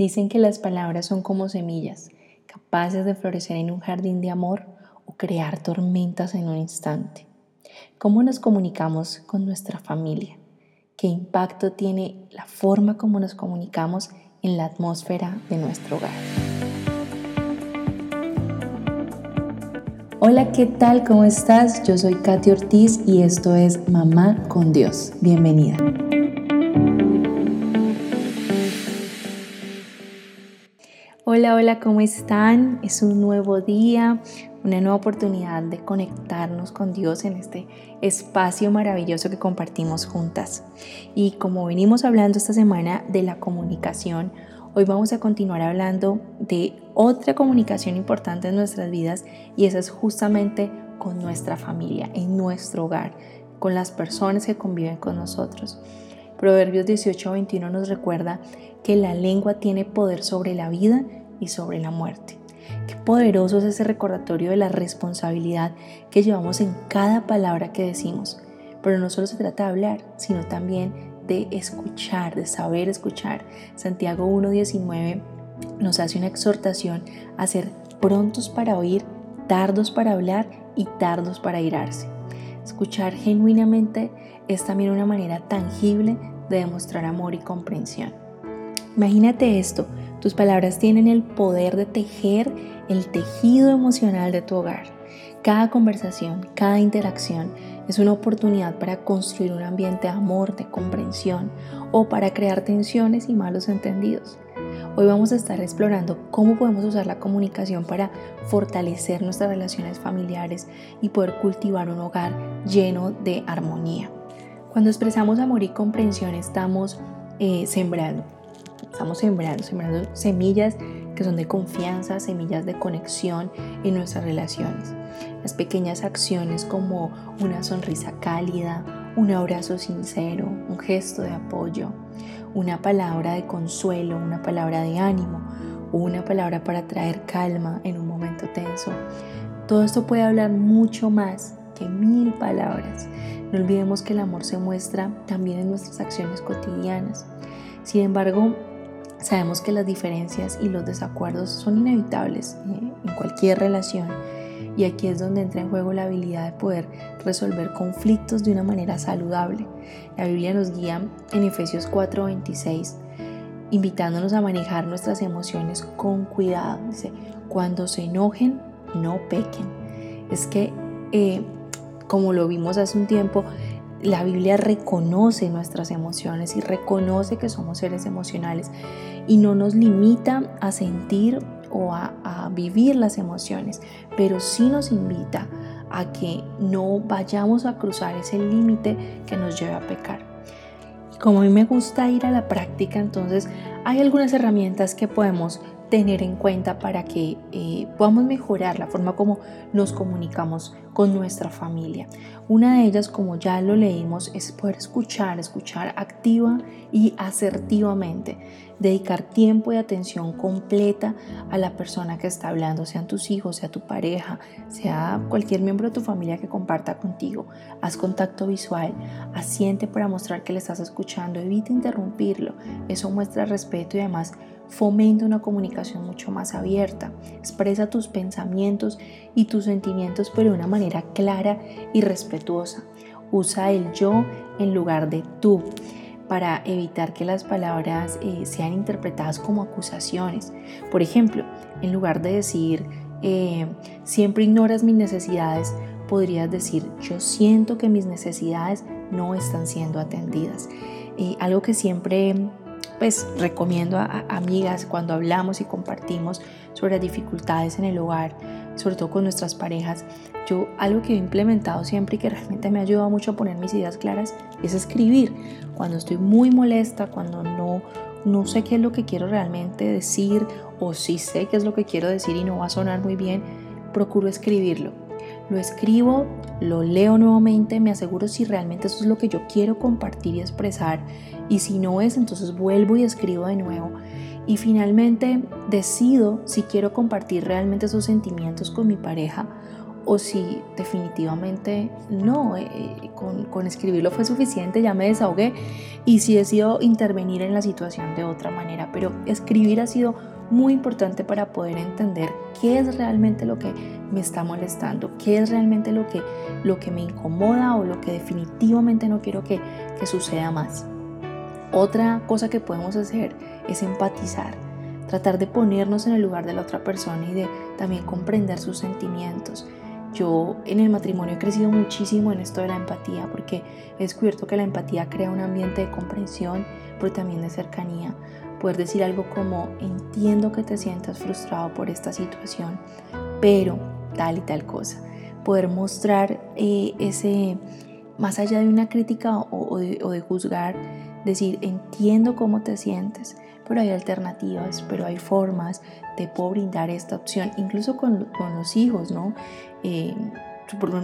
Dicen que las palabras son como semillas, capaces de florecer en un jardín de amor o crear tormentas en un instante. ¿Cómo nos comunicamos con nuestra familia? ¿Qué impacto tiene la forma como nos comunicamos en la atmósfera de nuestro hogar? Hola, ¿qué tal? ¿Cómo estás? Yo soy Katy Ortiz y esto es Mamá con Dios. Bienvenida. Hola, hola, ¿cómo están? Es un nuevo día, una nueva oportunidad de conectarnos con Dios en este espacio maravilloso que compartimos juntas. Y como venimos hablando esta semana de la comunicación, hoy vamos a continuar hablando de otra comunicación importante en nuestras vidas y esa es justamente con nuestra familia, en nuestro hogar, con las personas que conviven con nosotros. Proverbios 18:21 nos recuerda que la lengua tiene poder sobre la vida y sobre la muerte. Qué poderoso es ese recordatorio de la responsabilidad que llevamos en cada palabra que decimos. Pero no solo se trata de hablar, sino también de escuchar, de saber escuchar. Santiago 1.19 nos hace una exhortación a ser prontos para oír, tardos para hablar y tardos para irarse. Escuchar genuinamente es también una manera tangible de demostrar amor y comprensión. Imagínate esto, tus palabras tienen el poder de tejer el tejido emocional de tu hogar. Cada conversación, cada interacción es una oportunidad para construir un ambiente de amor, de comprensión o para crear tensiones y malos entendidos. Hoy vamos a estar explorando cómo podemos usar la comunicación para fortalecer nuestras relaciones familiares y poder cultivar un hogar lleno de armonía. Cuando expresamos amor y comprensión estamos eh, sembrando Estamos sembrando, sembrando semillas que son de confianza, semillas de conexión en nuestras relaciones. Las pequeñas acciones como una sonrisa cálida, un abrazo sincero, un gesto de apoyo, una palabra de consuelo, una palabra de ánimo, una palabra para traer calma en un momento tenso. Todo esto puede hablar mucho más que mil palabras. No olvidemos que el amor se muestra también en nuestras acciones cotidianas. Sin embargo, Sabemos que las diferencias y los desacuerdos son inevitables eh, en cualquier relación y aquí es donde entra en juego la habilidad de poder resolver conflictos de una manera saludable. La Biblia nos guía en Efesios 4:26 invitándonos a manejar nuestras emociones con cuidado. Dice, cuando se enojen, no pequen. Es que, eh, como lo vimos hace un tiempo, la Biblia reconoce nuestras emociones y reconoce que somos seres emocionales y no nos limita a sentir o a, vivir las emociones, pero sí nos invita a que no vayamos a cruzar ese límite que nos lleva a pecar. Como a mí me gusta ir a la práctica, entonces hay algunas herramientas que podemos tener en cuenta para que eh, podamos mejorar la forma como nos comunicamos con nuestra familia. Una de ellas, como ya lo leímos, es poder escuchar, escuchar activa y asertivamente, dedicar tiempo y atención completa a la persona que está hablando, sean tus hijos, sea tu pareja, sea cualquier miembro de tu familia que comparta contigo. Haz contacto visual, asiente para mostrar que le estás escuchando, evita interrumpirlo. Eso muestra respeto y además Fomenta una comunicación mucho más abierta. Expresa tus pensamientos y tus sentimientos pero de una manera clara y respetuosa. Usa el yo en lugar de tú para evitar que las palabras eh, sean interpretadas como acusaciones. Por ejemplo, en lugar de decir eh, siempre ignoras mis necesidades, podrías decir yo siento que mis necesidades no están siendo atendidas. Eh, algo que siempre pues recomiendo a, amigas cuando hablamos y compartimos sobre las dificultades en el hogar, sobre todo con nuestras parejas. Yo algo que he implementado siempre y que realmente me ha ayudado mucho a poner mis ideas claras es escribir. Cuando estoy muy molesta, cuando no, no sé qué es lo que quiero realmente decir o si sé qué es lo que quiero decir y no va a sonar muy bien, procuro escribirlo. Lo escribo, lo leo nuevamente, me aseguro si realmente eso es lo que yo quiero compartir y expresar y si no es, entonces vuelvo y escribo de nuevo. Y finalmente decido si quiero compartir realmente esos sentimientos con mi pareja o si definitivamente no, eh, con, con, escribirlo fue suficiente, ya me desahogué y si decido intervenir en la situación de otra manera. Pero escribir ha sido muy importante para poder entender qué es realmente lo que me está molestando, qué es realmente lo que, lo que me incomoda o lo que definitivamente no quiero que, que suceda más. Otra cosa que podemos hacer es empatizar, tratar de ponernos en el lugar de la otra persona y de también comprender sus sentimientos. Yo en el matrimonio he crecido muchísimo en esto de la empatía porque he descubierto que la empatía crea un ambiente de comprensión, pero también de cercanía. Poder decir algo como entiendo que te sientas frustrado por esta situación, pero tal y tal cosa. Poder mostrar eh, ese, más allá de una crítica o, de, juzgar, decir entiendo cómo te sientes, pero hay alternativas, pero hay formas, te puedo brindar esta opción, incluso con, los hijos, ¿no? Eh,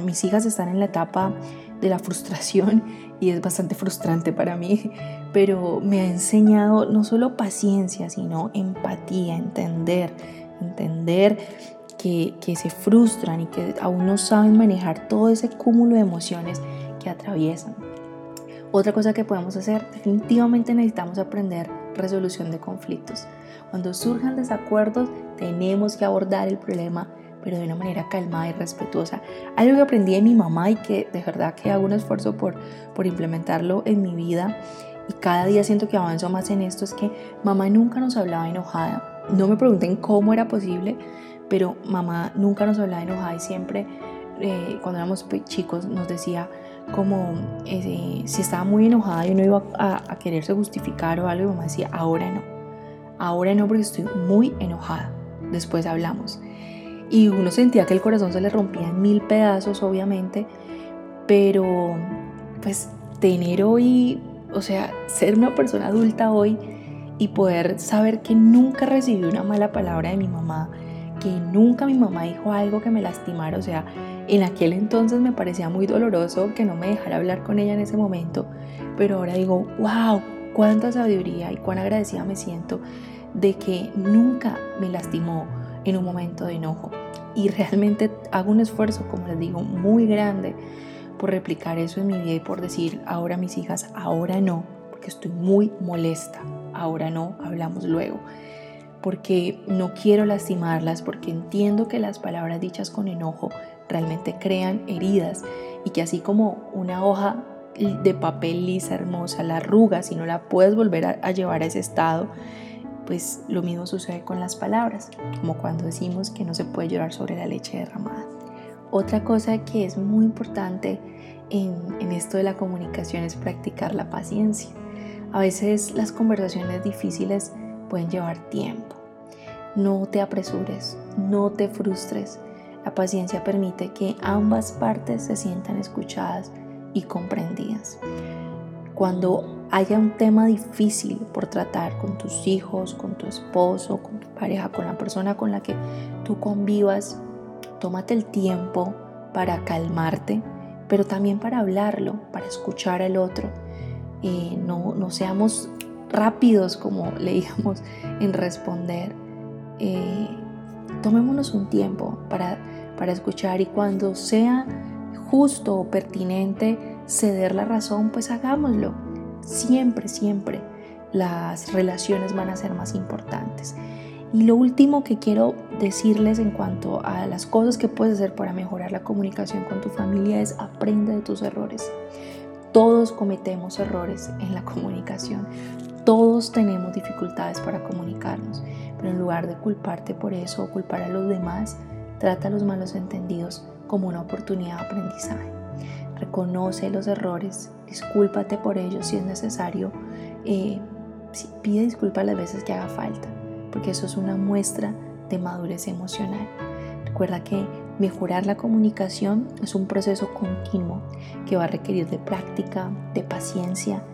mis hijas están en la etapa de la frustración y es bastante frustrante para mí, pero me ha enseñado no solo paciencia, sino empatía, entender, entender que se frustran y que aún no saben manejar todo ese cúmulo de emociones que atraviesan. Otra cosa que podemos hacer, definitivamente necesitamos aprender resolución de conflictos. Cuando surjan desacuerdos, tenemos que abordar el problema pero de una manera calmada y respetuosa. Algo que aprendí de mi mamá y que de verdad que hago un esfuerzo por, por implementarlo en mi vida y cada día siento que avanzo más en esto es que mamá nunca nos hablaba enojada. No me pregunten cómo era posible, pero mamá nunca nos hablaba enojada y siempre eh, cuando éramos chicos nos decía como eh, si estaba muy enojada y uno iba a, quererse justificar o algo y mamá decía ahora no, ahora no porque estoy muy enojada, después hablamos. Y uno sentía que el corazón se le rompía en mil pedazos, obviamente, pero pues tener hoy, o sea, ser una persona adulta hoy y poder saber que nunca recibí una mala palabra de mi mamá, que nunca mi mamá dijo algo que me lastimara, o sea, en aquel entonces me parecía muy doloroso que no me dejara hablar con ella en ese momento, pero ahora digo, wow, cuánta sabiduría y cuán agradecida me siento de que nunca me lastimó en un momento de enojo. Y realmente hago un esfuerzo, como les digo, muy grande por replicar eso en mi vida y por decir ahora mis hijas, ahora no, porque estoy muy molesta, ahora no, hablamos luego, porque no quiero lastimarlas, porque entiendo que las palabras dichas con enojo realmente crean heridas y que así como una hoja de papel lisa, hermosa, la arrugas y no la puedes volver a, a llevar a ese estado, pues lo mismo sucede con las palabras, como cuando decimos que no se puede llorar sobre la leche derramada. Otra cosa que es muy importante en, en esto de la comunicación es practicar la paciencia. A veces las conversaciones difíciles pueden llevar tiempo. No te apresures, no te frustres. La paciencia permite que ambas partes se sientan escuchadas y comprendidas. Cuando haya un tema difícil por tratar con tus hijos, con tu esposo, con tu pareja, con la persona con la que tú convivas, tómate el tiempo para calmarte, pero también para hablarlo, para escuchar al otro. Eh, no, no, seamos rápidos como leíamos en responder. Eh, tomémonos un tiempo para, para escuchar y cuando sea justo o pertinente ceder la razón, pues hagámoslo Siempre, siempre las relaciones van a ser más importantes. Y lo último que quiero decirles en cuanto a las cosas que puedes hacer para mejorar la comunicación con tu familia es aprende de tus errores. Todos cometemos errores en la comunicación. Todos tenemos dificultades para comunicarnos. Pero en lugar de culparte por eso o culpar a los demás, trata los malos entendidos como una oportunidad de aprendizaje. Reconoce los errores, discúlpate por ellos si es necesario, eh, pide disculpas las veces que haga falta, porque eso es una muestra de madurez emocional. Recuerda que mejorar la comunicación es un proceso continuo que va a requerir de práctica, de paciencia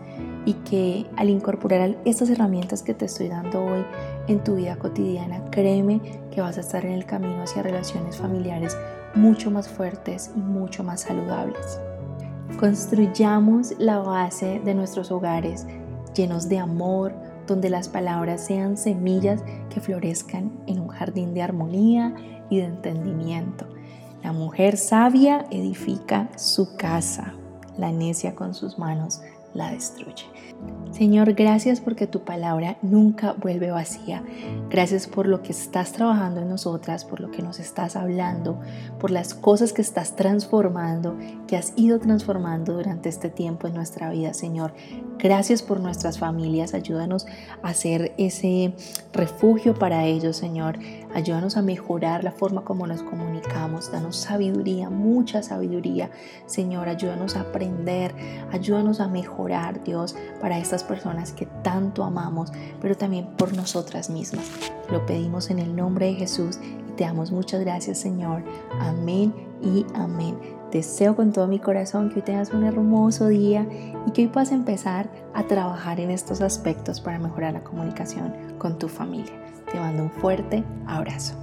y que al incorporar estas herramientas que te estoy dando hoy en tu vida cotidiana, créeme que vas a estar en el camino hacia relaciones familiares mucho más fuertes y mucho más saludables. Construyamos la base de nuestros hogares llenos de amor, donde las palabras sean semillas que florezcan en un jardín de armonía y de entendimiento. La mujer sabia edifica su casa, la necia con sus manos la destruye. Señor, gracias porque tu palabra nunca vuelve vacía. Gracias por lo que estás trabajando en nosotras, por lo que nos estás hablando, por las cosas que estás transformando, que has ido transformando durante este tiempo en nuestra vida, Señor. Gracias por nuestras familias. Ayúdanos a ser ese refugio para ellos, Señor. Ayúdanos a mejorar la forma como nos comunicamos. Danos sabiduría, mucha sabiduría. Señor, ayúdanos a aprender. Ayúdanos a mejorar, Dios, para estas personas que tanto amamos, pero también por nosotras mismas. Lo pedimos en el nombre de Jesús y te damos muchas gracias, Señor. Amén y amén. Deseo con todo mi corazón que hoy tengas un hermoso día y que hoy puedas empezar a trabajar en estos aspectos para mejorar la comunicación con tu familia. Te mando un fuerte abrazo.